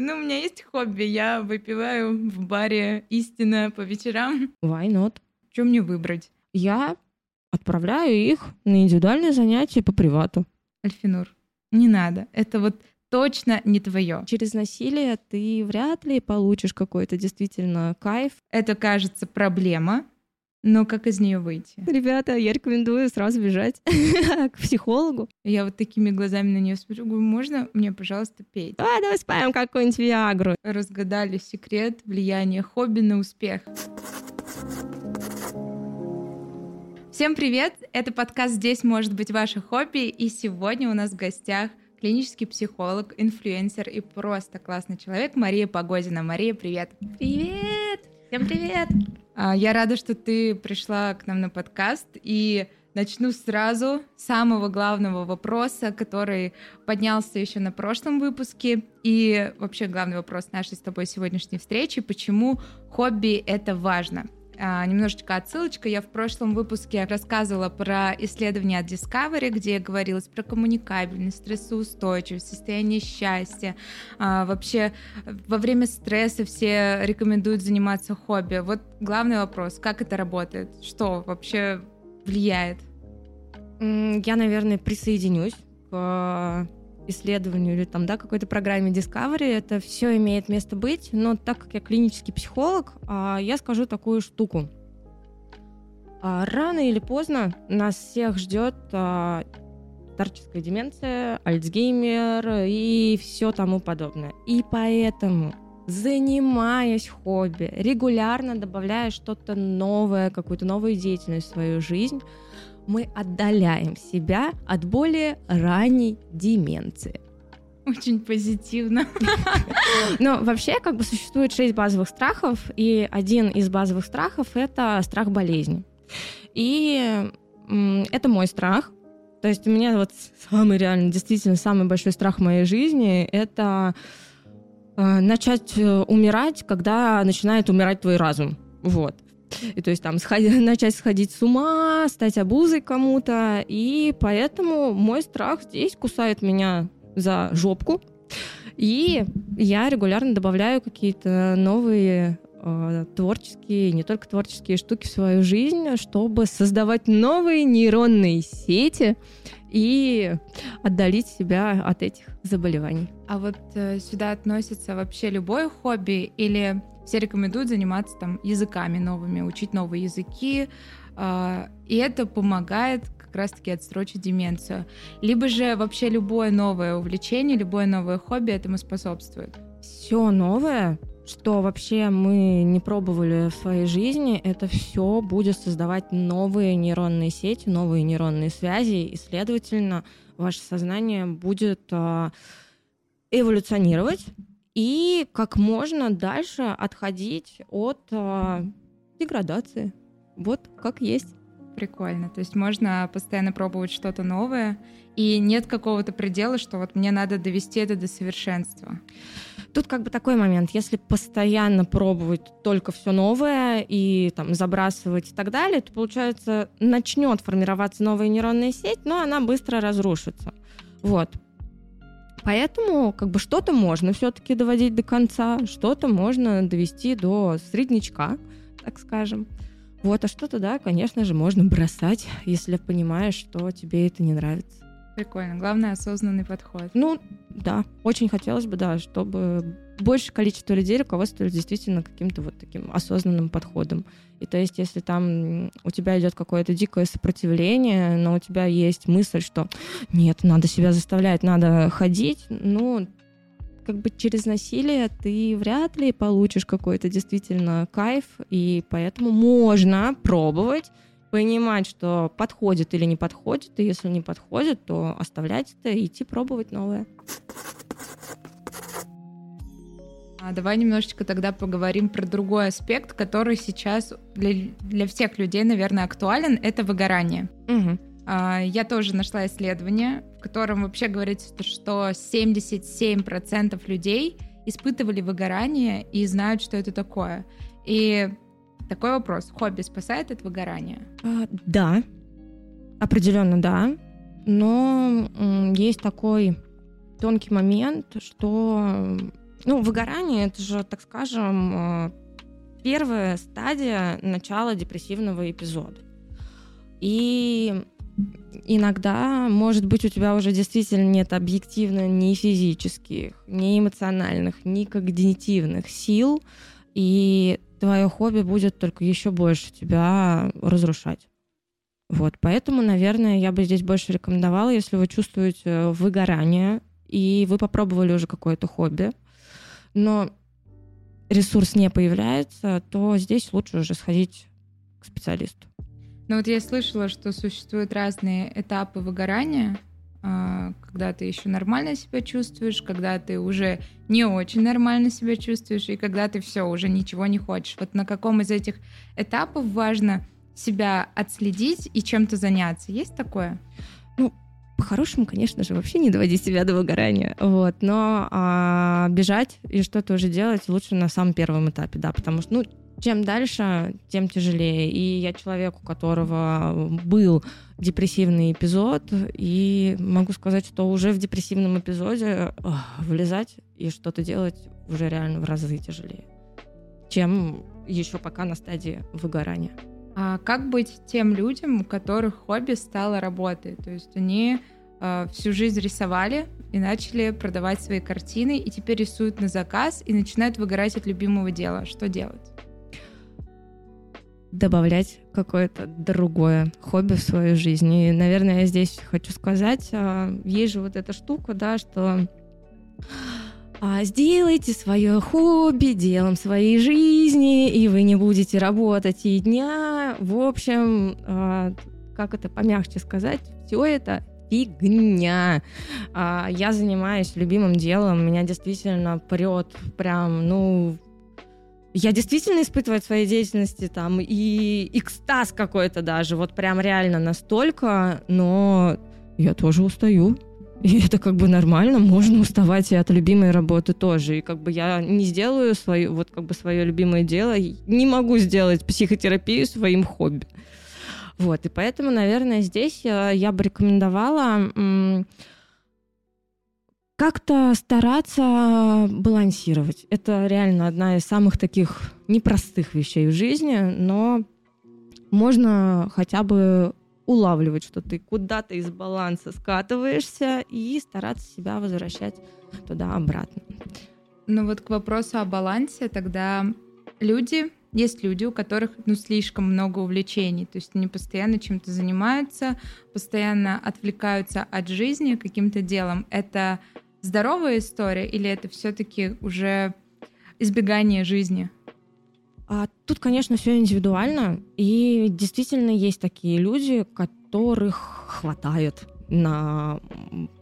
Ну, у меня есть хобби. Я выпиваю в баре «Истина» по вечерам. Why not? Что мне выбрать? Я отправляю их на индивидуальные занятия по привату. Альфинур, не надо. Это вот точно не твое. Через насилие ты вряд ли получишь какой-то действительно кайф. Это, кажется, проблема, но как из нее выйти? Ребята, я рекомендую сразу бежать к психологу. Я вот такими глазами на нее смотрю, говорю, можно мне, пожалуйста, петь? А, давай спаем какую-нибудь Виагру. Разгадали секрет влияния хобби на успех. Всем привет! Это подкаст «Здесь может быть ваше хобби», и сегодня у нас в гостях клинический психолог, инфлюенсер и просто классный человек Мария Погодина. Мария, привет! Привет! Всем привет! А, я рада, что ты пришла к нам на подкаст, и начну сразу с самого главного вопроса, который поднялся еще на прошлом выпуске, и вообще главный вопрос нашей с тобой сегодняшней встречи, почему хобби — это важно? А, немножечко отсылочка. Я в прошлом выпуске рассказывала про исследования от Discovery, где говорилось про коммуникабельность, стрессоустойчивость, состояние счастья. А, вообще во время стресса все рекомендуют заниматься хобби. Вот главный вопрос, как это работает? Что вообще влияет? Я, наверное, присоединюсь к исследованию или там, да, какой-то программе Discovery, это все имеет место быть, но так как я клинический психолог, а, я скажу такую штуку. А, рано или поздно нас всех ждет а, старческая деменция, Альцгеймер и все тому подобное. И поэтому занимаясь хобби, регулярно добавляя что-то новое, какую-то новую деятельность в свою жизнь, мы отдаляем себя от более ранней деменции. Очень позитивно. Но вообще как бы существует шесть базовых страхов, и один из базовых страхов — это страх болезни. И это мой страх. То есть у меня вот самый реально, действительно, самый большой страх в моей жизни — это э, начать э, умирать, когда начинает умирать твой разум. Вот. И то есть там сходи, начать сходить с ума, стать обузой кому-то. И поэтому мой страх здесь кусает меня за жопку. И я регулярно добавляю какие-то новые э, творческие, не только творческие штуки в свою жизнь, чтобы создавать новые нейронные сети и отдалить себя от этих заболеваний. А вот э, сюда относится вообще любое хобби или все рекомендуют заниматься там языками новыми, учить новые языки, э, и это помогает как раз-таки отсрочить деменцию. Либо же вообще любое новое увлечение, любое новое хобби этому способствует. Все новое, что вообще мы не пробовали в своей жизни, это все будет создавать новые нейронные сети, новые нейронные связи, и, следовательно, ваше сознание будет э, эволюционировать, и как можно дальше отходить от э, деградации. Вот как есть. Прикольно. То есть можно постоянно пробовать что-то новое, и нет какого-то предела, что вот мне надо довести это до совершенства. Тут как бы такой момент, если постоянно пробовать только все новое и там забрасывать и так далее, то получается начнет формироваться новая нейронная сеть, но она быстро разрушится. Вот. Поэтому как бы что-то можно все-таки доводить до конца, что-то можно довести до среднячка, так скажем. Вот, а что-то, да, конечно же, можно бросать, если понимаешь, что тебе это не нравится. Прикольно. Главное, осознанный подход. Ну, да. Очень хотелось бы, да, чтобы большее количество людей руководствовались действительно каким-то вот таким осознанным подходом. И то есть, если там у тебя идет какое-то дикое сопротивление, но у тебя есть мысль, что нет, надо себя заставлять, надо ходить, ну, как бы через насилие ты вряд ли получишь какой-то действительно кайф, и поэтому можно пробовать, понимать, что подходит или не подходит, и если не подходит, то оставлять это и идти пробовать новое. А давай немножечко тогда поговорим про другой аспект, который сейчас для, для всех людей, наверное, актуален. Это выгорание. Угу. А, я тоже нашла исследование, в котором вообще говорится, что 77% людей испытывали выгорание и знают, что это такое. И такой вопрос. Хобби спасает от выгорания? А, да, определенно да. Но есть такой тонкий момент, что Ну, выгорание это же, так скажем, э, первая стадия начала депрессивного эпизода. И иногда, может быть, у тебя уже действительно нет объективно ни физических, ни эмоциональных, ни когнитивных сил, и твое хобби будет только еще больше тебя разрушать. Вот, поэтому, наверное, я бы здесь больше рекомендовала, если вы чувствуете выгорание, и вы попробовали уже какое-то хобби, но ресурс не появляется, то здесь лучше уже сходить к специалисту. Ну вот я слышала, что существуют разные этапы выгорания, когда ты еще нормально себя чувствуешь, когда ты уже не очень нормально себя чувствуешь, и когда ты все, уже ничего не хочешь. Вот на каком из этих этапов важно себя отследить и чем-то заняться? Есть такое? Ну, по-хорошему, конечно же, вообще не доводить себя до выгорания, вот, но а, бежать и что-то уже делать лучше на самом первом этапе, да, потому что, ну, чем дальше, тем тяжелее. И я человек, у которого был депрессивный эпизод, и могу сказать, что уже в депрессивном эпизоде влезать и что-то делать уже реально в разы тяжелее, чем еще пока на стадии выгорания. А как быть тем людям, у которых хобби стало работой? То есть они э, всю жизнь рисовали и начали продавать свои картины, и теперь рисуют на заказ и начинают выгорать от любимого дела. Что делать? Добавлять какое-то другое хобби в свою жизнь. И, наверное, я здесь хочу сказать, а, есть же вот эта штука, да, что а, сделайте свое хобби делом своей жизни, и вы не будете работать и дня. В общем, а, как это помягче сказать, все это фигня. Я занимаюсь любимым делом, меня действительно прет прям, ну, я действительно испытываю в своей деятельности там и экстаз какой-то даже, вот прям реально настолько, но я тоже устаю. И это как бы нормально, можно уставать и от любимой работы тоже. И как бы я не сделаю свое, вот как бы свое любимое дело, не могу сделать психотерапию своим хобби. Вот, и поэтому, наверное, здесь я бы рекомендовала как-то стараться балансировать. Это реально одна из самых таких непростых вещей в жизни, но можно хотя бы улавливать, что ты куда-то из баланса скатываешься и стараться себя возвращать туда-обратно. Ну вот к вопросу о балансе, тогда люди, есть люди, у которых ну, слишком много увлечений, то есть они постоянно чем-то занимаются, постоянно отвлекаются от жизни каким-то делом. Это здоровая история или это все-таки уже избегание жизни? А тут, конечно, все индивидуально, и действительно есть такие люди, которых хватает на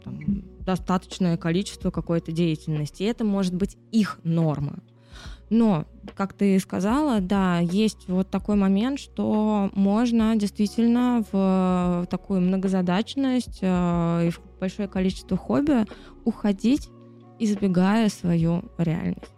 там, достаточное количество какой-то деятельности. И это может быть их норма. Но, как ты сказала, да, есть вот такой момент, что можно действительно в такую многозадачность э, и в большое количество хобби уходить, избегая свою реальность.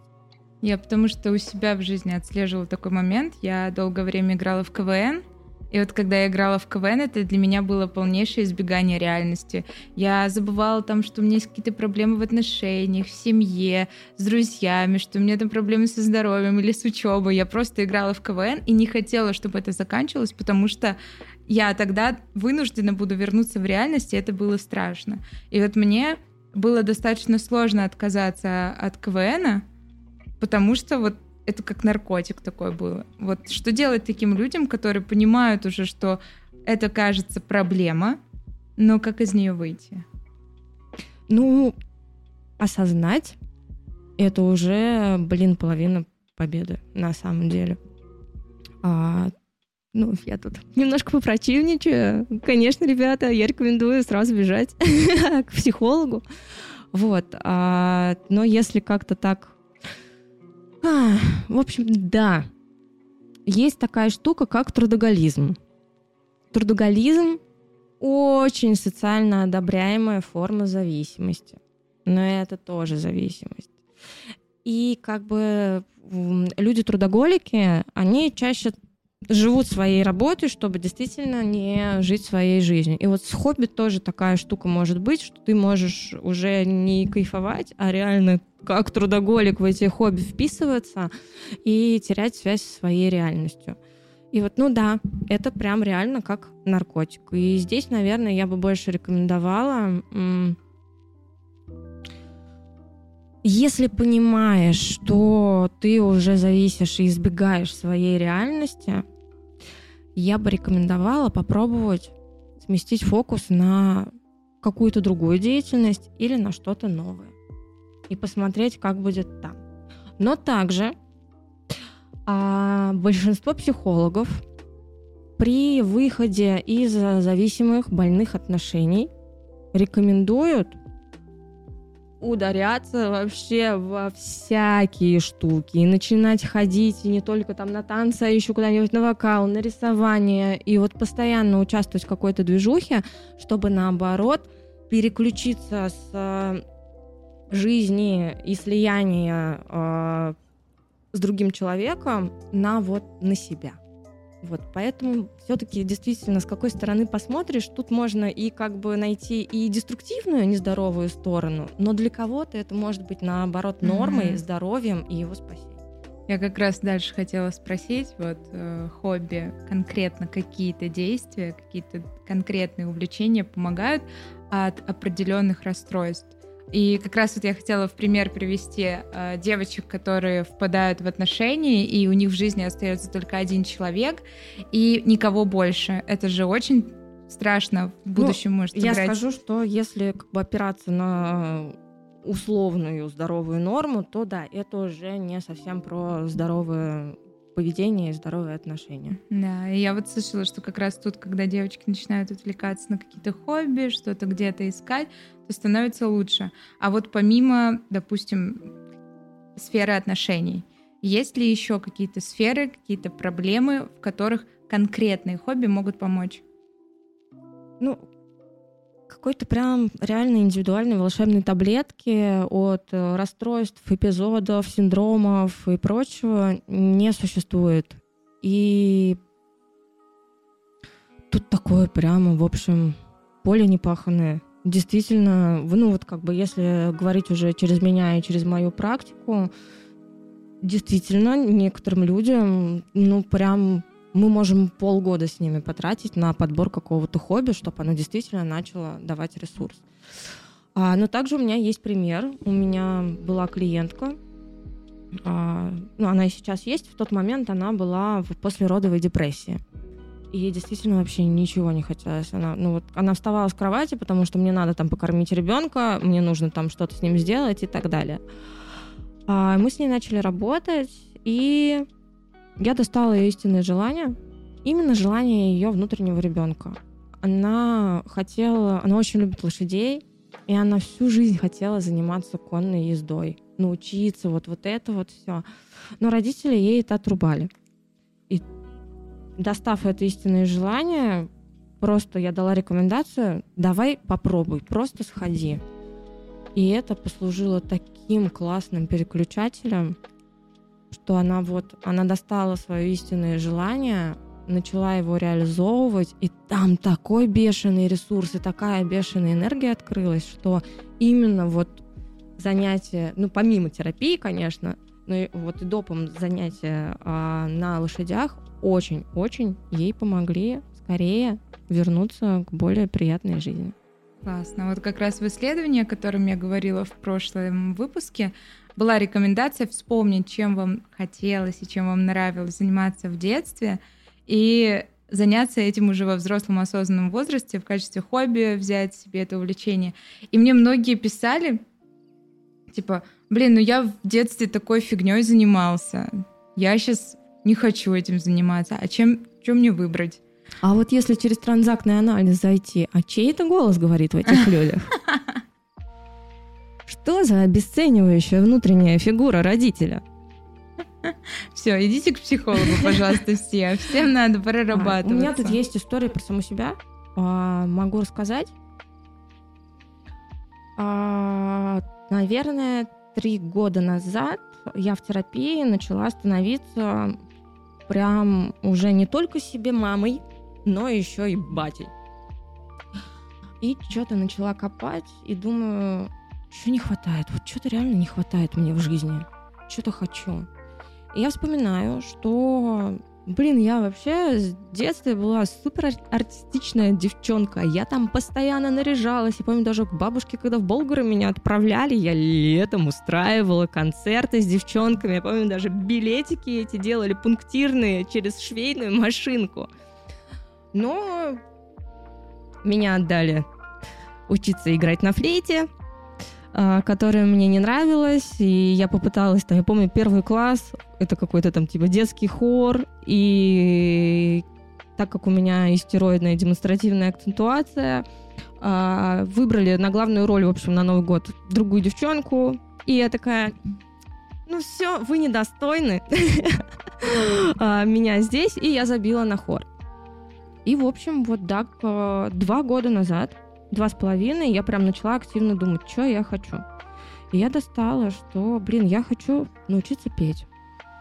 Я потому что у себя в жизни отслеживала такой момент. Я долгое время играла в КВН, и вот когда я играла в КВН, это для меня было полнейшее избегание реальности. Я забывала там, что у меня есть какие-то проблемы в отношениях, в семье, с друзьями, что у меня там проблемы со здоровьем или с учебой. Я просто играла в КВН и не хотела, чтобы это заканчивалось, потому что я тогда вынуждена буду вернуться в реальность, и это было страшно. И вот мне было достаточно сложно отказаться от КВНа, потому что вот это как наркотик такой было. Вот что делать таким людям, которые понимают уже, что это кажется проблема, но как из нее выйти? Ну, осознать это уже, блин, половина победы на самом деле. А, ну, я тут немножко попротивничаю. Конечно, ребята, я рекомендую сразу бежать к психологу. Вот. А, но если как-то так а, в общем, да. Есть такая штука, как трудоголизм. Трудоголизм очень социально одобряемая форма зависимости. Но это тоже зависимость. И как бы люди трудоголики, они чаще живут своей работой, чтобы действительно не жить своей жизнью. И вот с хобби тоже такая штука может быть, что ты можешь уже не кайфовать, а реально как трудоголик в эти хобби вписываться и терять связь со своей реальностью. И вот, ну да, это прям реально как наркотик. И здесь, наверное, я бы больше рекомендовала если понимаешь, что ты уже зависишь и избегаешь своей реальности, я бы рекомендовала попробовать сместить фокус на какую-то другую деятельность или на что-то новое и посмотреть, как будет там. Но также а, большинство психологов при выходе из зависимых больных отношений рекомендуют ударяться вообще во всякие штуки и начинать ходить и не только там на танцы, а еще куда-нибудь на вокал, на рисование и вот постоянно участвовать в какой-то движухе, чтобы наоборот переключиться с э, жизни и слияния э, с другим человеком на вот на себя. Вот, поэтому все-таки действительно, с какой стороны посмотришь, тут можно и как бы найти и деструктивную, нездоровую сторону, но для кого-то это может быть наоборот нормой, mm-hmm. здоровьем и его спасением. Я как раз дальше хотела спросить, вот э, хобби, конкретно какие-то действия, какие-то конкретные увлечения помогают от определенных расстройств? И как раз вот я хотела в пример привести э, девочек, которые впадают в отношения, и у них в жизни остается только один человек, и никого больше. Это же очень страшно в будущем ну, может играть. Я скажу, что если как бы опираться на условную здоровую норму, то да, это уже не совсем про здоровое поведение и здоровые отношения. Да, и я вот слышала, что как раз тут, когда девочки начинают отвлекаться на какие-то хобби, что-то где-то искать, то становится лучше. А вот помимо, допустим, сферы отношений, есть ли еще какие-то сферы, какие-то проблемы, в которых конкретные хобби могут помочь? Ну, какой-то прям реально индивидуальной волшебной таблетки от э, расстройств, эпизодов, синдромов и прочего не существует. И тут такое прямо, в общем, поле непаханное. Действительно, ну вот как бы если говорить уже через меня и через мою практику, действительно некоторым людям, ну прям мы можем полгода с ними потратить на подбор какого-то хобби, чтобы оно действительно начало давать ресурс. А, но также у меня есть пример. У меня была клиентка, а, ну, она и сейчас есть, в тот момент она была в послеродовой депрессии. И ей действительно вообще ничего не хотелось. Она, ну, вот, она вставала с кровати, потому что мне надо там покормить ребенка, мне нужно там что-то с ним сделать и так далее. А, мы с ней начали работать, и я достала ее истинное желание, именно желание ее внутреннего ребенка. Она хотела, она очень любит лошадей, и она всю жизнь хотела заниматься конной ездой, научиться вот, вот это вот все. Но родители ей это отрубали. И достав это истинное желание, просто я дала рекомендацию, давай попробуй, просто сходи. И это послужило таким классным переключателем, что она вот, она достала свое истинное желание, начала его реализовывать, и там такой бешеный ресурс и такая бешеная энергия открылась, что именно вот занятия, ну, помимо терапии, конечно, но и вот и допом занятия а, на лошадях очень-очень ей помогли скорее вернуться к более приятной жизни. Классно. Вот как раз в исследовании, о котором я говорила в прошлом выпуске, была рекомендация вспомнить, чем вам хотелось и чем вам нравилось заниматься в детстве, и заняться этим уже во взрослом осознанном возрасте в качестве хобби, взять себе это увлечение. И мне многие писали, типа, блин, ну я в детстве такой фигней занимался, я сейчас не хочу этим заниматься, а чем, чем мне выбрать? А вот если через транзактный анализ зайти, а чей это голос говорит в этих людях? Что за обесценивающая внутренняя фигура родителя? Все, идите к психологу, пожалуйста, все. Всем надо прорабатывать. У меня тут есть история про саму себя. А, могу рассказать. А, наверное, три года назад я в терапии начала становиться прям уже не только себе мамой, но еще и батей. И что-то начала копать и думаю, что не хватает? Вот что-то реально не хватает мне в жизни. Что-то хочу. И я вспоминаю, что Блин, я вообще с детства была супер артистичная девчонка. Я там постоянно наряжалась. Я помню, даже к бабушке, когда в Болгары меня отправляли, я летом устраивала концерты с девчонками. Я помню, даже билетики эти делали пунктирные через швейную машинку. Но меня отдали учиться играть на флейте. А, которая мне не нравилась, и я попыталась, там, я помню, первый класс, это какой-то там типа детский хор, и так как у меня истероидная демонстративная акцентуация, а, выбрали на главную роль, в общем, на Новый год другую девчонку, и я такая, ну все, вы недостойны а, меня здесь, и я забила на хор. И, в общем, вот так два года назад два с половиной, я прям начала активно думать, что я хочу. И я достала, что, блин, я хочу научиться петь.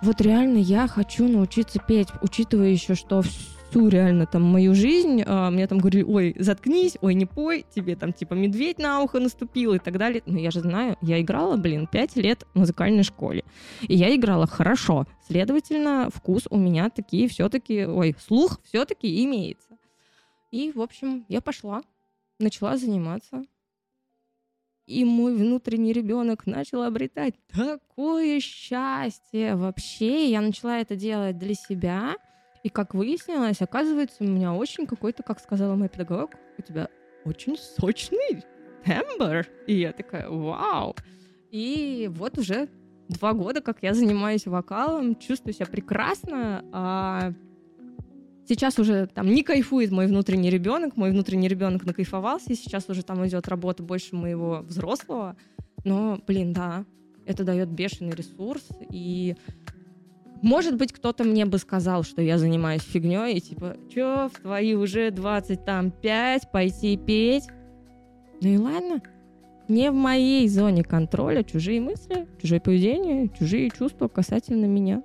Вот реально я хочу научиться петь, учитывая еще, что всю реально там мою жизнь а, мне там говорили, ой, заткнись, ой, не пой, тебе там типа медведь на ухо наступил и так далее. Но я же знаю, я играла, блин, пять лет в музыкальной школе. И я играла хорошо. Следовательно, вкус у меня такие все-таки, ой, слух все-таки имеется. И, в общем, я пошла начала заниматься. И мой внутренний ребенок начал обретать такое счастье. Вообще, я начала это делать для себя. И как выяснилось, оказывается, у меня очень какой-то, как сказала мой педагог, у тебя очень сочный тембр. И я такая, вау. И вот уже два года, как я занимаюсь вокалом, чувствую себя прекрасно. А Сейчас уже там не кайфует мой внутренний ребенок, мой внутренний ребенок накайфовался, и сейчас уже там идет работа больше моего взрослого. Но, блин, да, это дает бешеный ресурс, и может быть, кто-то мне бы сказал, что я занимаюсь фигней, и типа, чё, в твои уже 20 там 5, пойти петь? Ну и ладно. Не в моей зоне контроля чужие мысли, чужое поведение, чужие чувства касательно меня.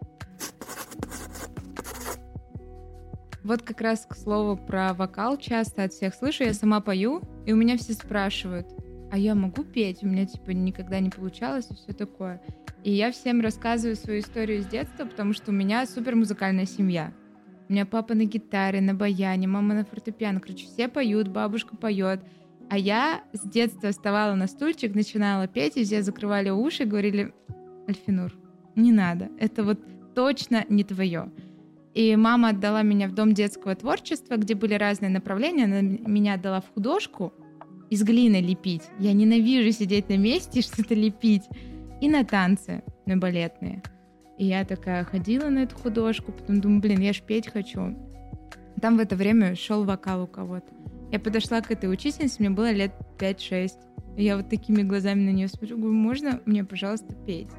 Вот как раз к слову про вокал часто от всех слышу, я сама пою, и у меня все спрашивают, а я могу петь? У меня типа никогда не получалось и все такое. И я всем рассказываю свою историю с детства, потому что у меня супер музыкальная семья. У меня папа на гитаре, на баяне, мама на фортепиано. Короче, все поют, бабушка поет. А я с детства вставала на стульчик, начинала петь, и все закрывали уши и говорили, Альфинур, не надо, это вот точно не твое. И мама отдала меня в дом детского творчества, где были разные направления. Она меня отдала в художку из глины лепить. Я ненавижу сидеть на месте и что-то лепить. И на танцы, на балетные. И я такая ходила на эту художку, потом думаю, блин, я ж петь хочу. Там в это время шел вокал у кого-то. Я подошла к этой учительнице, мне было лет 5-6. И я вот такими глазами на нее смотрю, говорю, можно мне, пожалуйста, петь?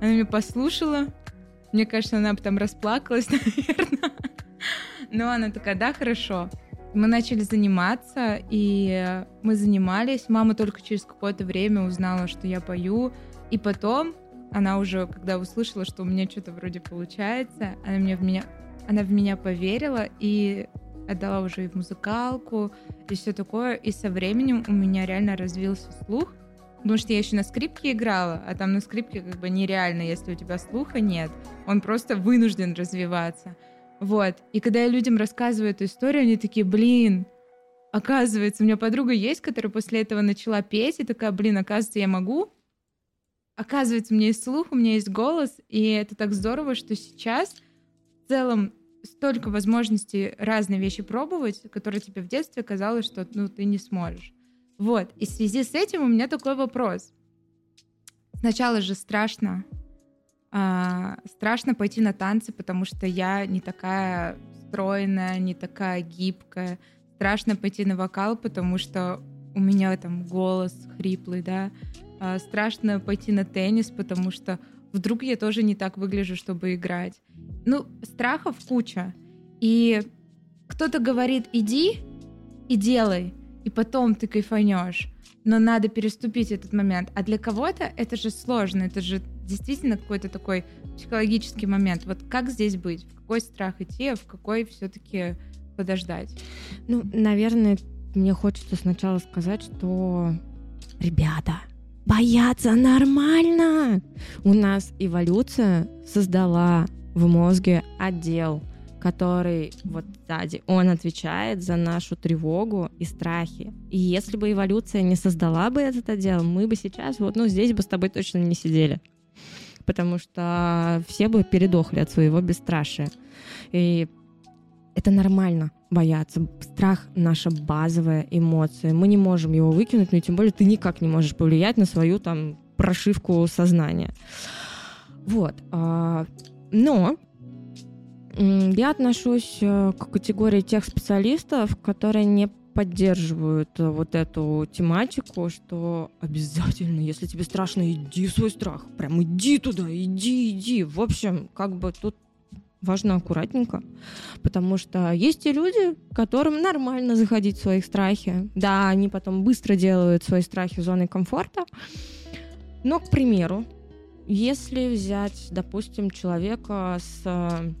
Она меня послушала, мне кажется, она там расплакалась, наверное. Но она такая, да, хорошо. Мы начали заниматься, и мы занимались. Мама только через какое-то время узнала, что я пою. И потом она уже, когда услышала, что у меня что-то вроде получается, она, мне в меня, она в меня поверила и отдала уже и в музыкалку, и все такое. И со временем у меня реально развился слух. Потому что я еще на скрипке играла, а там на скрипке как бы нереально, если у тебя слуха нет. Он просто вынужден развиваться. Вот. И когда я людям рассказываю эту историю, они такие, блин, оказывается, у меня подруга есть, которая после этого начала петь, и такая, блин, оказывается, я могу. Оказывается, у меня есть слух, у меня есть голос, и это так здорово, что сейчас в целом столько возможностей разные вещи пробовать, которые тебе в детстве казалось, что ну, ты не сможешь. Вот, и в связи с этим у меня такой вопрос. Сначала же страшно, а, страшно пойти на танцы, потому что я не такая стройная, не такая гибкая. Страшно пойти на вокал, потому что у меня там голос хриплый, да. А, страшно пойти на теннис, потому что вдруг я тоже не так выгляжу, чтобы играть. Ну, страхов куча. И кто-то говорит, иди и делай и потом ты кайфанешь. Но надо переступить этот момент. А для кого-то это же сложно, это же действительно какой-то такой психологический момент. Вот как здесь быть? В какой страх идти, а в какой все-таки подождать? Ну, наверное, мне хочется сначала сказать, что, ребята, бояться нормально. У нас эволюция создала в мозге отдел, который вот сзади, он отвечает за нашу тревогу и страхи. И если бы эволюция не создала бы этот отдел, мы бы сейчас вот, ну, здесь бы с тобой точно не сидели. Потому что все бы передохли от своего бесстрашия. И это нормально бояться. Страх — наша базовая эмоция. Мы не можем его выкинуть, но тем более ты никак не можешь повлиять на свою там прошивку сознания. Вот. А, но я отношусь э, к категории тех специалистов, которые не поддерживают э, вот эту тематику, что обязательно, если тебе страшно, иди в свой страх. Прям иди туда, иди, иди. В общем, как бы тут важно аккуратненько, потому что есть и люди, которым нормально заходить в свои страхи. Да, они потом быстро делают свои страхи зоной комфорта, но, к примеру, если взять, допустим, человека с,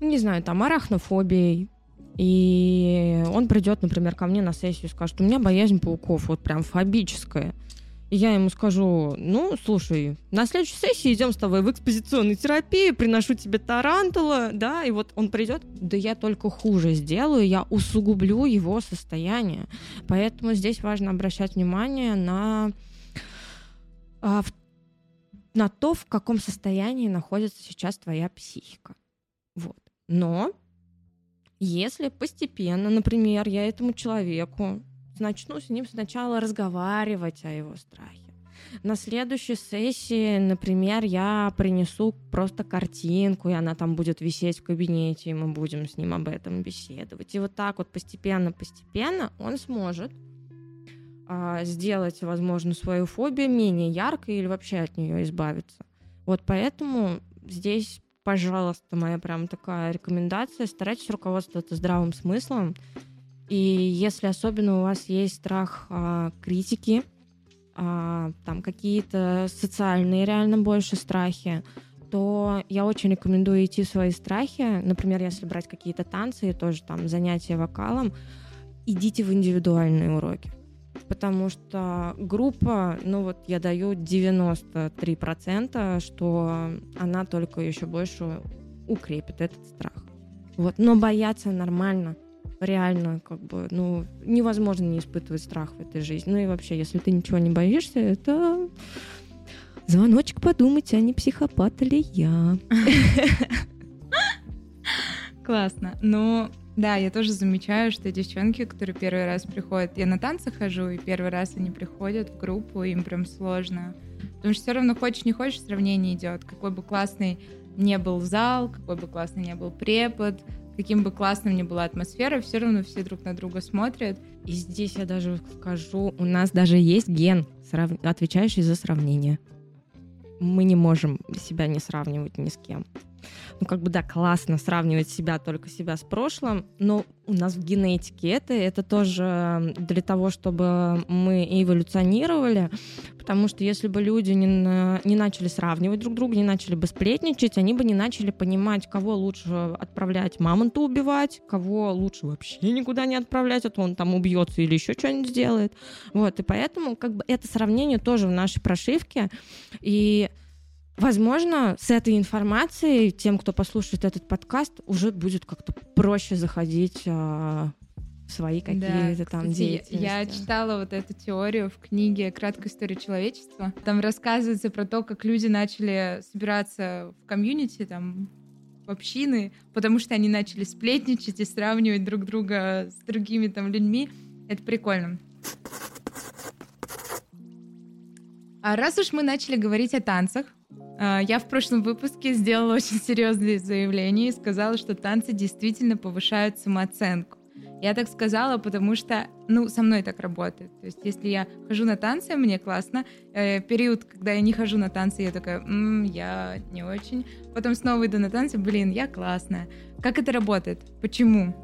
не знаю, там, арахнофобией, и он придет, например, ко мне на сессию и скажет, у меня боязнь пауков, вот прям фобическая – и я ему скажу, ну, слушай, на следующей сессии идем с тобой в экспозиционную терапию, приношу тебе тарантула, да, и вот он придет, да я только хуже сделаю, я усугублю его состояние. Поэтому здесь важно обращать внимание на, а, на то, в каком состоянии находится сейчас твоя психика. Но если постепенно, например, я этому человеку начну с ним сначала разговаривать о его страхе. На следующей сессии, например, я принесу просто картинку, и она там будет висеть в кабинете, и мы будем с ним об этом беседовать. И вот так вот постепенно-постепенно он сможет а, сделать, возможно, свою фобию менее яркой или вообще от нее избавиться. Вот поэтому здесь, пожалуйста, моя прям такая рекомендация, старайтесь руководствоваться здравым смыслом, и если особенно у вас есть страх а, критики, а, там какие-то социальные реально больше страхи, то я очень рекомендую идти в свои страхи. Например, если брать какие-то танцы и тоже там занятия вокалом, идите в индивидуальные уроки. Потому что группа, ну вот я даю 93%, что она только еще больше укрепит этот страх. Вот. Но бояться нормально реально, как бы, ну, невозможно не испытывать страх в этой жизни. Ну и вообще, если ты ничего не боишься, это звоночек подумать, а не психопат ли я. Классно. Ну, да, я тоже замечаю, что девчонки, которые первый раз приходят, я на танцы хожу, и первый раз они приходят в группу, им прям сложно. Потому что все равно хочешь не хочешь, сравнение идет. Какой бы классный не был зал, какой бы классный не был препод, каким бы классным ни была атмосфера, все равно все друг на друга смотрят. И здесь я даже скажу, у нас даже есть ген, отвечающий за сравнение. Мы не можем себя не сравнивать ни с кем ну, как бы, да, классно сравнивать себя, только себя с прошлым, но у нас в генетике это, это тоже для того, чтобы мы эволюционировали, потому что если бы люди не, не начали сравнивать друг друга, не начали бы сплетничать, они бы не начали понимать, кого лучше отправлять мамонта убивать, кого лучше вообще никуда не отправлять, а то он там убьется или еще что-нибудь сделает. Вот, и поэтому как бы это сравнение тоже в нашей прошивке, и Возможно, с этой информацией тем, кто послушает этот подкаст, уже будет как-то проще заходить а, в свои какие-то да, там кстати, Я читала вот эту теорию в книге «Краткая история человечества». Там рассказывается про то, как люди начали собираться в комьюнити, там, в общины, потому что они начали сплетничать и сравнивать друг друга с другими там людьми. Это прикольно. А раз уж мы начали говорить о танцах, я в прошлом выпуске сделала очень серьезное заявление и сказала, что танцы действительно повышают самооценку. Я так сказала, потому что, ну, со мной так работает. То есть, если я хожу на танцы, мне классно. Э, период, когда я не хожу на танцы, я такая, м-м, я не очень. Потом снова иду на танцы, блин, я классная. Как это работает? Почему?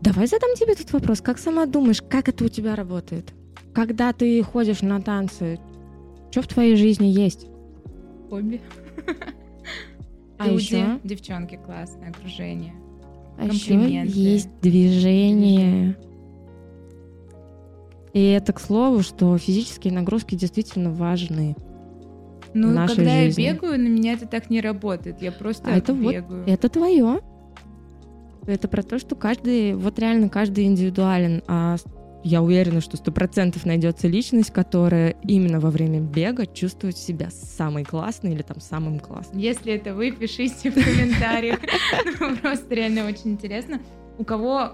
Давай задам тебе этот вопрос. Как сама думаешь, как это у тебя работает? Когда ты ходишь на танцы, Что в твоей жизни есть? Хобби. А Люди, еще? девчонки, классное окружение. А еще есть движение. И это к слову, что физические нагрузки действительно важны. Ну, нашей когда жизни. я бегаю, на меня это так не работает. Я просто А это вот бегаю. Это твое. Это про то, что каждый, вот реально каждый индивидуален. А я уверена, что сто процентов найдется личность, которая именно во время бега чувствует себя самой классной или там самым классным. Если это вы, пишите в комментариях. Ну, Просто реально очень интересно, у кого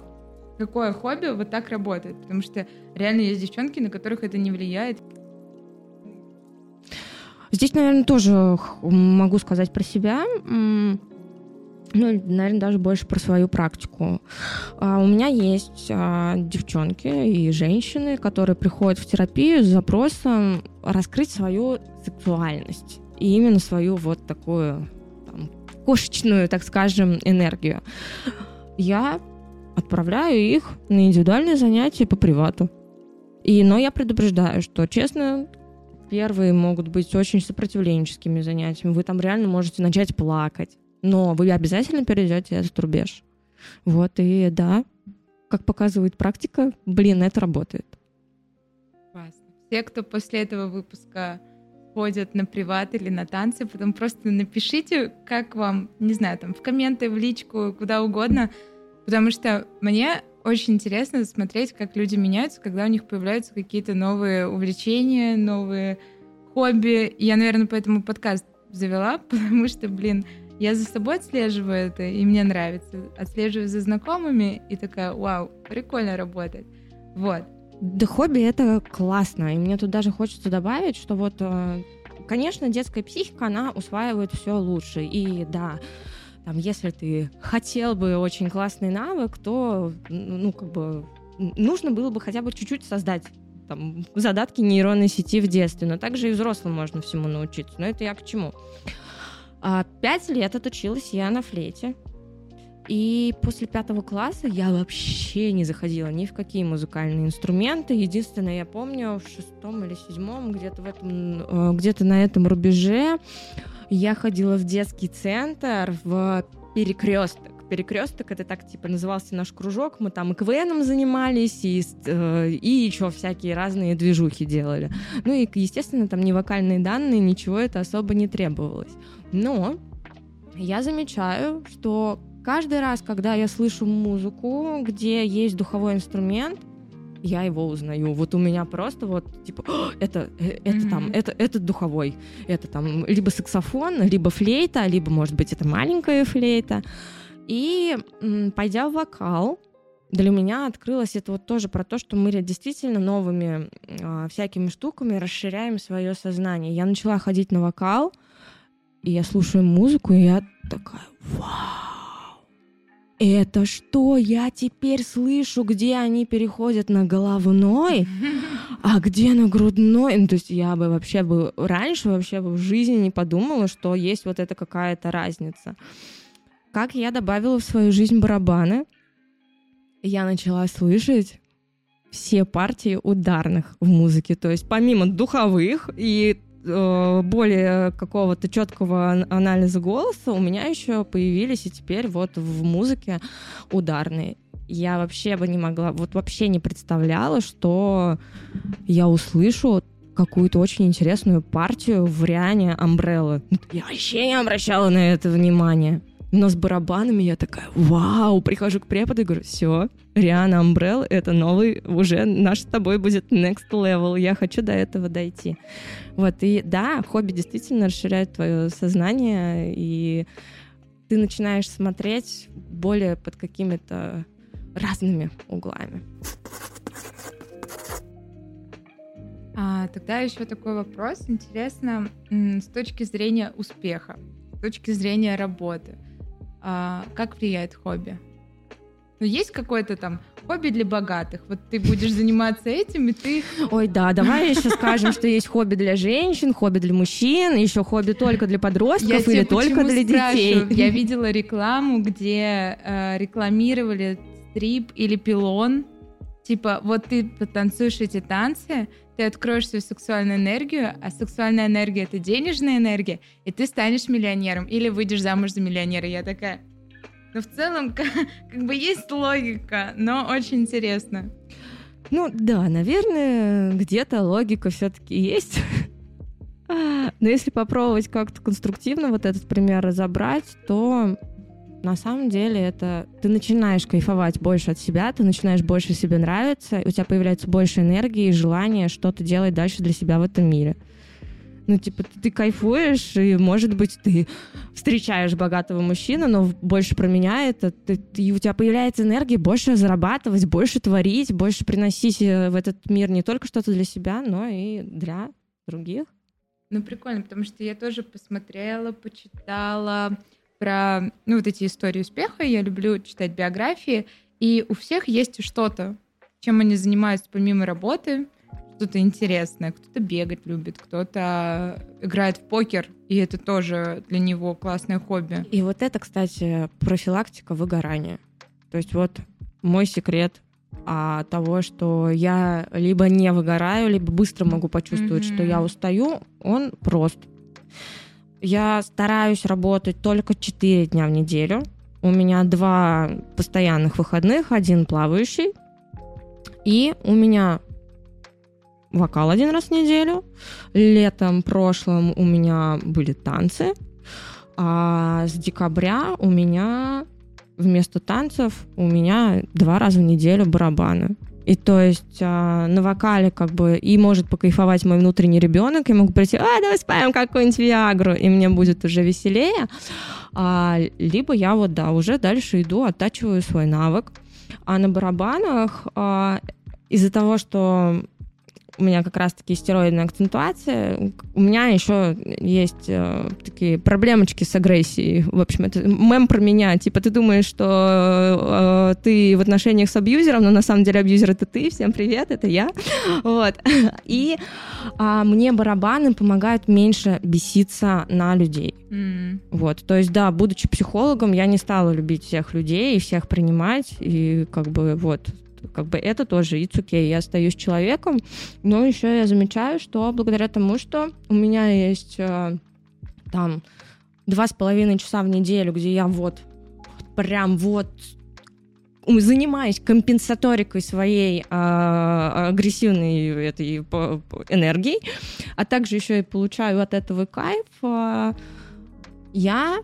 какое хобби вот так работает. Потому что реально есть девчонки, на которых это не влияет. Здесь, наверное, тоже могу сказать про себя. Ну, наверное, даже больше про свою практику. А, У меня есть а, девчонки и женщины, которые приходят в терапию с запросом раскрыть свою сексуальность. И именно свою вот такую там, кошечную, так скажем, энергию. Я отправляю их на индивидуальные занятия по привату. И, но я предупреждаю, что, честно, Первые могут быть очень сопротивленческими занятиями. Вы там реально можете начать плакать. Но вы обязательно перейдете этот рубеж. Вот, и да, как показывает практика, блин, это работает. Классно. Все, кто после этого выпуска ходят на приват или на танцы, потом просто напишите, как вам, не знаю, там в комменты, в личку, куда угодно, потому что мне очень интересно смотреть, как люди меняются, когда у них появляются какие-то новые увлечения, новые хобби. Я, наверное, поэтому подкаст завела, потому что, блин, я за собой отслеживаю это, и мне нравится. Отслеживаю за знакомыми, и такая, вау, прикольно работает. Вот. Да хобби это классно. И мне тут даже хочется добавить, что вот, э, конечно, детская психика, она усваивает все лучше. И да, там, если ты хотел бы очень классный навык, то, ну, как бы, нужно было бы хотя бы чуть-чуть создать там, задатки нейронной сети в детстве. Но также и взрослым можно всему научиться. Но это я к чему? А, Пять лет отучилась я на флейте. И после пятого класса я вообще не заходила ни в какие музыкальные инструменты. Единственное, я помню, в шестом или седьмом, где-то в этом, э, где-то на этом рубеже, я ходила в детский центр в перекресток. Перекресток это так типа назывался наш кружок. Мы там и КВНом занимались, и, э, и еще всякие разные движухи делали. Ну и, естественно, там ни вокальные данные, ничего это особо не требовалось. Но я замечаю, что каждый раз, когда я слышу музыку, где есть духовой инструмент, я его узнаю. Вот у меня просто вот типа «О, это э, это Мгм. там это это духовой, это там либо саксофон, либо флейта, либо может быть это маленькая флейта. И м, пойдя в вокал, для меня открылось это вот тоже про то, что мы действительно новыми а, всякими штуками расширяем свое сознание. Я начала ходить на вокал, и я слушаю музыку, и я такая, вау, это что я теперь слышу, где они переходят на головной, а где на грудной? Ну, то есть я бы вообще бы раньше вообще бы в жизни не подумала, что есть вот эта какая-то разница. Как я добавила в свою жизнь барабаны, я начала слышать все партии ударных в музыке. То есть помимо духовых и э, более какого-то четкого ан- анализа голоса, у меня еще появились и теперь вот в музыке ударные. Я вообще бы не могла, вот вообще не представляла, что я услышу какую-то очень интересную партию в Риане Umbrella. Я вообще не обращала на это внимания. Но с барабанами я такая, вау, прихожу к преподу и говорю, все, Риана Umbrella — это новый, уже наш с тобой будет next level, я хочу до этого дойти. Вот, и да, хобби действительно расширяет твое сознание, и ты начинаешь смотреть более под какими-то разными углами. А, тогда еще такой вопрос. Интересно, с точки зрения успеха, с точки зрения работы, а, как влияет хобби? Ну, есть какое-то там хобби для богатых? Вот ты будешь заниматься этим, и ты... Ой, да, давай еще скажем, что есть хобби для женщин, хобби для мужчин, еще хобби только для подростков Я или только для детей. Я видела рекламу, где э, рекламировали стрип или пилон, Типа, вот ты потанцуешь эти танцы, ты откроешь свою сексуальную энергию, а сексуальная энергия — это денежная энергия, и ты станешь миллионером или выйдешь замуж за миллионера. Я такая... Ну, в целом, как, как бы есть логика, но очень интересно. Ну, да, наверное, где-то логика все-таки есть. Но если попробовать как-то конструктивно вот этот пример разобрать, то на самом деле это ты начинаешь кайфовать больше от себя, ты начинаешь больше себе нравиться, у тебя появляется больше энергии и желания что-то делать дальше для себя в этом мире. Ну, типа, ты, ты кайфуешь, и, может быть, ты встречаешь богатого мужчину, но больше про меня это ты, ты, у тебя появляется энергия больше зарабатывать, больше творить, больше приносить э, в этот мир не только что-то для себя, но и для других. Ну, прикольно, потому что я тоже посмотрела, почитала, про ну, вот эти истории успеха, я люблю читать биографии, и у всех есть что-то, чем они занимаются помимо работы, что-то интересное. Кто-то бегать любит, кто-то играет в покер, и это тоже для него классное хобби. И вот это, кстати, профилактика выгорания. То есть вот мой секрет а, того, что я либо не выгораю, либо быстро могу почувствовать, mm-hmm. что я устаю, он прост. Я стараюсь работать только 4 дня в неделю. У меня два постоянных выходных, один плавающий. И у меня вокал один раз в неделю. Летом прошлым у меня были танцы. А с декабря у меня вместо танцев у меня два раза в неделю барабаны. И то есть а, на вокале как бы и может покайфовать мой внутренний ребенок, и могу прийти, а, давай спаем какую-нибудь Виагру, и мне будет уже веселее. А, либо я вот, да, уже дальше иду, оттачиваю свой навык. А на барабанах а, из-за того, что у меня как раз-таки стероидная акцентуация. У меня еще есть э, такие проблемочки с агрессией. В общем, это мем про меня. Типа, ты думаешь, что э, ты в отношениях с абьюзером, но на самом деле абьюзер это ты. Всем привет, это я. Вот. И э, мне барабаны помогают меньше беситься на людей. Mm. Вот. То есть, да, будучи психологом, я не стала любить всех людей и всех принимать. И как бы вот как бы это тоже it's okay, я остаюсь человеком, но еще я замечаю, что благодаря тому, что у меня есть э, там два с половиной часа в неделю, где я вот прям вот занимаюсь компенсаторикой своей э, агрессивной этой энергией, а также еще и получаю от этого кайф, э, я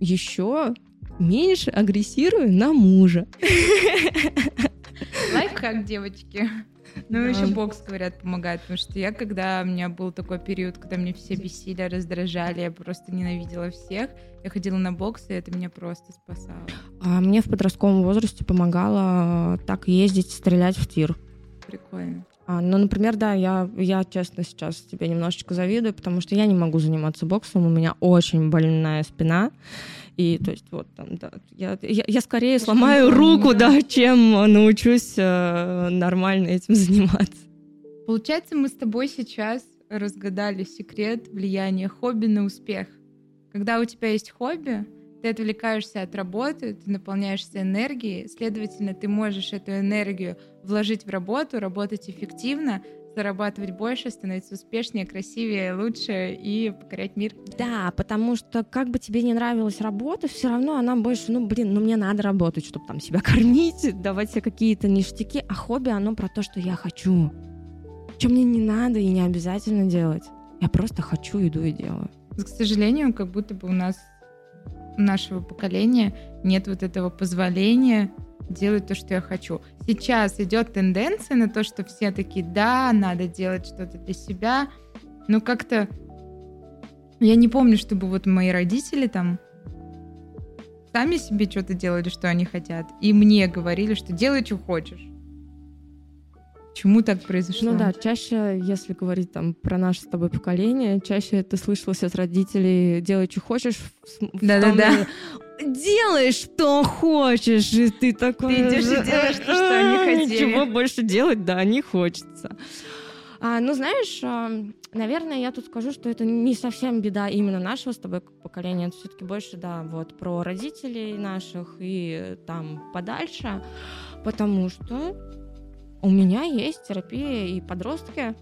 еще меньше агрессирую на мужа. Лайфхак, девочки. Ну, да. еще бокс, говорят, помогает, потому что я, когда у меня был такой период, когда мне все бесили, раздражали, я просто ненавидела всех, я ходила на бокс, и это меня просто спасало. А мне в подростковом возрасте помогало так ездить, стрелять в тир. Прикольно. А, ну, например, да, я, я честно сейчас тебе немножечко завидую, потому что я не могу заниматься боксом, у меня очень больная спина, и то есть вот там, да, я, я, я скорее Очень сломаю руку, да. да, чем научусь э, нормально этим заниматься. Получается, мы с тобой сейчас разгадали секрет влияния хобби на успех. Когда у тебя есть хобби, ты отвлекаешься от работы, ты наполняешься энергией, следовательно, ты можешь эту энергию вложить в работу, работать эффективно, зарабатывать больше, становиться успешнее, красивее, лучше и покорять мир. Да, потому что как бы тебе не нравилась работа, все равно она больше, ну, блин, ну мне надо работать, чтобы там себя кормить, давать себе какие-то ништяки, а хобби, оно про то, что я хочу. Что мне не надо и не обязательно делать. Я просто хочу, иду и делаю. К сожалению, как будто бы у нас, у нашего поколения нет вот этого позволения делать то, что я хочу. Сейчас идет тенденция на то, что все такие, да, надо делать что-то для себя, но как-то я не помню, чтобы вот мои родители там сами себе что-то делали, что они хотят, и мне говорили, что делай, что хочешь. Почему так произошло? Ну да, чаще, если говорить там про наше с тобой поколение, чаще это слышалось от родителей «делай, что хочешь». Да-да-да. Делай, что хочешь, и ты такой... Ты идешь и делаешь то, что они хотели. Чего больше делать, да, не хочется. А, ну, знаешь, а, наверное, я тут скажу, что это не совсем беда именно нашего с тобой поколения. Это все-таки больше, да, вот про родителей наших и там подальше. Потому что у меня есть терапия и подростки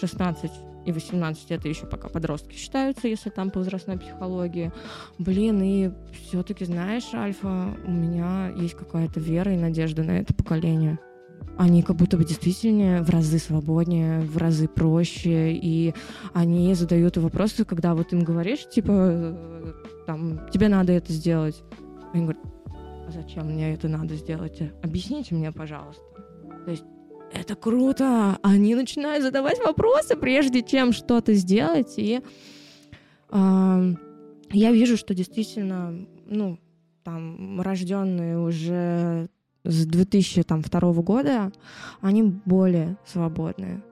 16 а, и 18 это еще пока подростки считаются, если там по возрастной психологии. Блин, и все-таки, знаешь, Альфа, у меня есть какая-то вера и надежда на это поколение. Они как будто бы действительно в разы свободнее, в разы проще, и они задают вопросы, когда вот им говоришь, типа, э, там, тебе надо это сделать. Они говорят, зачем мне это надо сделать? Объясните мне, пожалуйста. То есть это круто. Они начинают задавать вопросы, прежде чем что-то сделать. И э, я вижу, что действительно, ну, там, рожденные уже с 2002 года, они более свободные.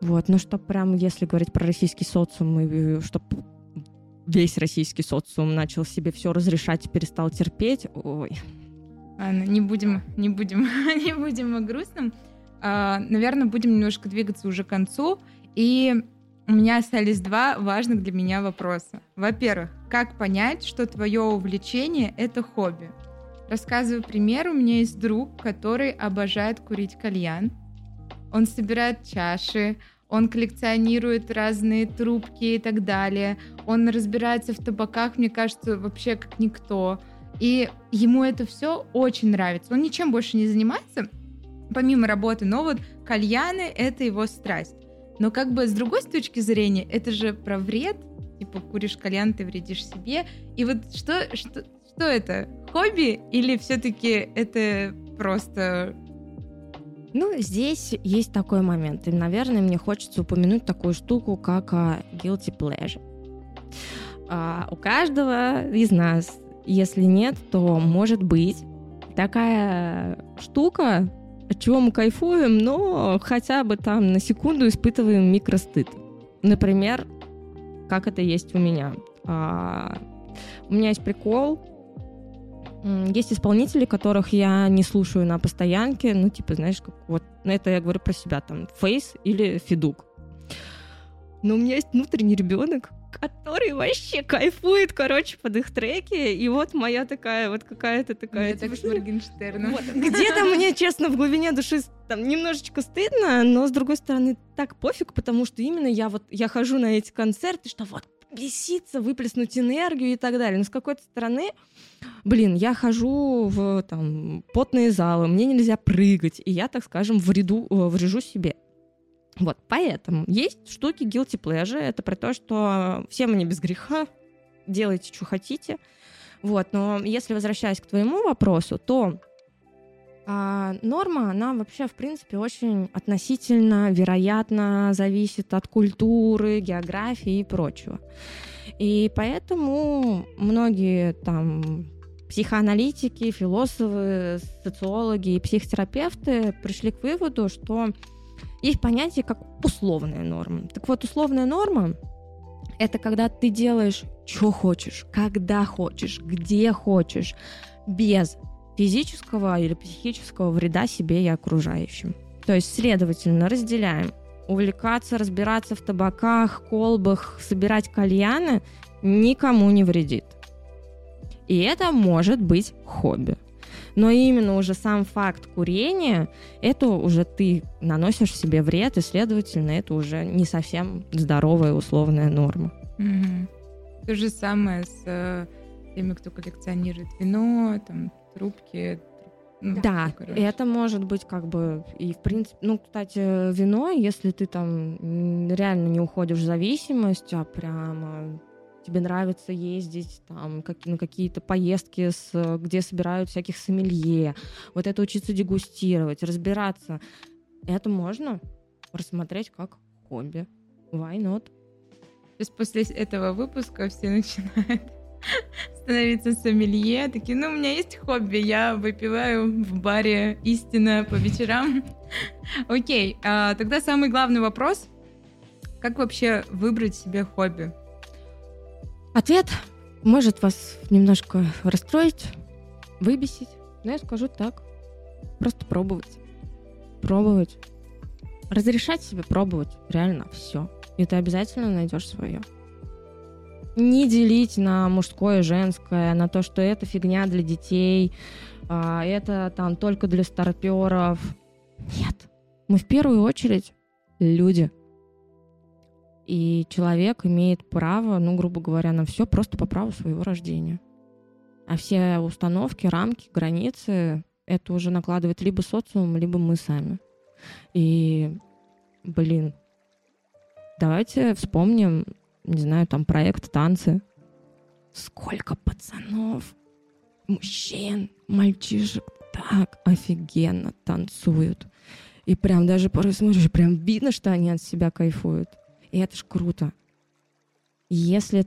Вот, но что прям, если говорить про российский социум, и чтобы весь российский социум начал себе все разрешать перестал терпеть, ой. Ладно, не будем, не будем, не будем о грустном. А, наверное, будем немножко двигаться уже к концу. И у меня остались два важных для меня вопроса. Во-первых, как понять, что твое увлечение — это хобби? Рассказываю пример. У меня есть друг, который обожает курить кальян. Он собирает чаши, он коллекционирует разные трубки и так далее. Он разбирается в табаках, мне кажется, вообще как никто. И ему это все очень нравится. Он ничем больше не занимается, помимо работы, но вот кальяны — это его страсть. Но как бы с другой точки зрения, это же про вред, типа куришь кальян, ты вредишь себе. И вот что, что, что это? Хобби или все-таки это просто ну, здесь есть такой момент. И, наверное, мне хочется упомянуть такую штуку, как uh, guilty pleasure. Uh, у каждого из нас, если нет, то может быть такая штука, от чего мы кайфуем, но хотя бы там на секунду испытываем микростыд. Например, как это есть у меня. А, у меня есть прикол. Есть исполнители, которых я не слушаю на постоянке, ну, типа, знаешь, как вот, на это я говорю про себя, там, Фейс или Федук. Но у меня есть внутренний ребенок, который вообще кайфует, короче, под их треки. И вот моя такая, вот какая-то такая... Это типа, Моргенштерна. Вот. Где-то мне, честно, в глубине души там немножечко стыдно, но, с другой стороны, так пофиг, потому что именно я вот, я хожу на эти концерты, что вот беситься, выплеснуть энергию и так далее. Но с какой-то стороны, блин, я хожу в там потные залы, мне нельзя прыгать, и я, так скажем, вреду, э, врежу себе. Вот, поэтому есть штуки guilty pleasure, это про то, что все мы не без греха, делайте, что хотите. Вот, но если возвращаясь к твоему вопросу, то а, норма, она вообще, в принципе, очень относительно, вероятно, зависит от культуры, географии и прочего. И поэтому многие там психоаналитики, философы, социологи и психотерапевты пришли к выводу, что есть понятие как условная норма. Так вот, условная норма — это когда ты делаешь, что хочешь, когда хочешь, где хочешь, без физического или психического вреда себе и окружающим. То есть, следовательно, разделяем. Увлекаться, разбираться в табаках, колбах, собирать кальяны никому не вредит. И это может быть хобби. Но именно уже сам факт курения, это уже ты наносишь себе вред, и, следовательно, это уже не совсем здоровая условная норма. Угу. То же самое с э, теми, кто коллекционирует вино, там, трубки, ну, да, короче. это может быть как бы и в принципе, ну, кстати, вино, если ты там реально не уходишь в зависимость, а прямо тебе нравится ездить там как, на какие-то поездки, с, где собирают всяких сомелье, вот это учиться дегустировать, разбираться, это можно рассмотреть как хобби. Why not? То есть после этого выпуска все начинают становиться сомелье, такие, ну, у меня есть хобби, я выпиваю в баре истина по вечерам. Окей, а, тогда самый главный вопрос, как вообще выбрать себе хобби? Ответ может вас немножко расстроить, выбесить, но я скажу так. Просто пробовать. Пробовать. Разрешать себе пробовать реально все. И ты обязательно найдешь свое. Не делить на мужское, женское, на то, что это фигня для детей. а, это там только для старперов. Нет. Мы в первую очередь люди. И человек имеет право, ну, грубо говоря, на все просто по праву своего рождения. А все установки, рамки, границы это уже накладывает либо социум, либо мы сами. И, блин, давайте вспомним, не знаю, там проект танцы. Сколько пацанов, мужчин, мальчишек так офигенно танцуют. И прям даже порой смотришь, прям видно, что они от себя кайфуют. И это ж круто. Если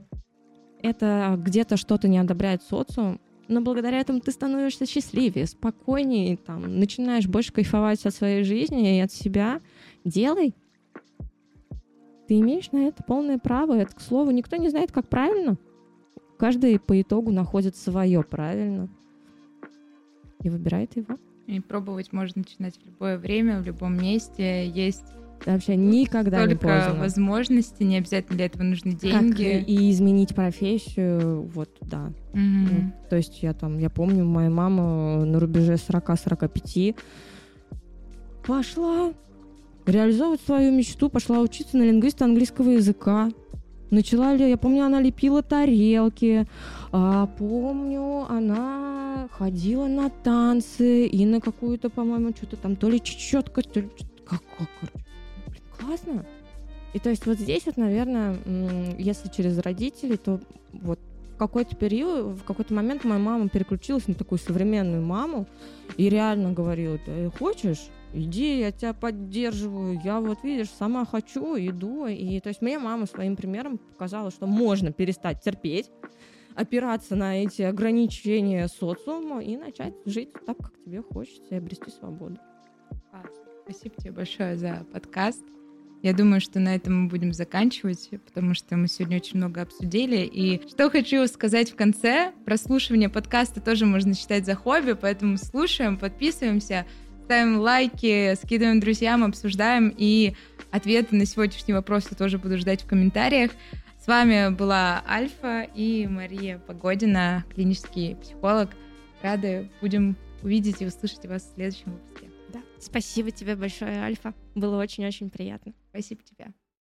это где-то что-то не одобряет социум, но благодаря этому ты становишься счастливее, спокойнее, там, начинаешь больше кайфовать от своей жизни и от себя. Делай. Ты имеешь на это полное право. Это, к слову, никто не знает, как правильно. Каждый по итогу находит свое правильно и выбирает его. И пробовать можно начинать в любое время, в любом месте. Есть вообще никогда Только не поздно. возможности, не обязательно для этого нужны деньги. Как и изменить профессию, вот, да. Угу. Ну, то есть я там, я помню, моя мама на рубеже 40-45 пошла реализовывать свою мечту, пошла учиться на лингвиста английского языка. Начала я помню, она лепила тарелки, а, помню, она ходила на танцы и на какую-то, по-моему, что-то там, то ли чечетка, то ли как, как, блин, классно. И то есть вот здесь вот, наверное, если через родителей, то вот в какой-то период, в какой-то момент моя мама переключилась на такую современную маму и реально говорила, ты хочешь, иди, я тебя поддерживаю, я вот, видишь, сама хочу, иду. И то есть мне мама своим примером показала, что можно перестать терпеть, опираться на эти ограничения социума и начать жить так, как тебе хочется, и обрести свободу. Спасибо тебе большое за подкаст. Я думаю, что на этом мы будем заканчивать, потому что мы сегодня очень много обсудили. И что хочу сказать в конце, прослушивание подкаста тоже можно считать за хобби, поэтому слушаем, подписываемся, ставим лайки, скидываем друзьям, обсуждаем, и ответы на сегодняшние вопросы тоже буду ждать в комментариях. С вами была Альфа и Мария Погодина, клинический психолог. Рады будем увидеть и услышать вас в следующем выпуске. Да. Спасибо тебе большое, Альфа. Было очень-очень приятно. Спасибо тебе.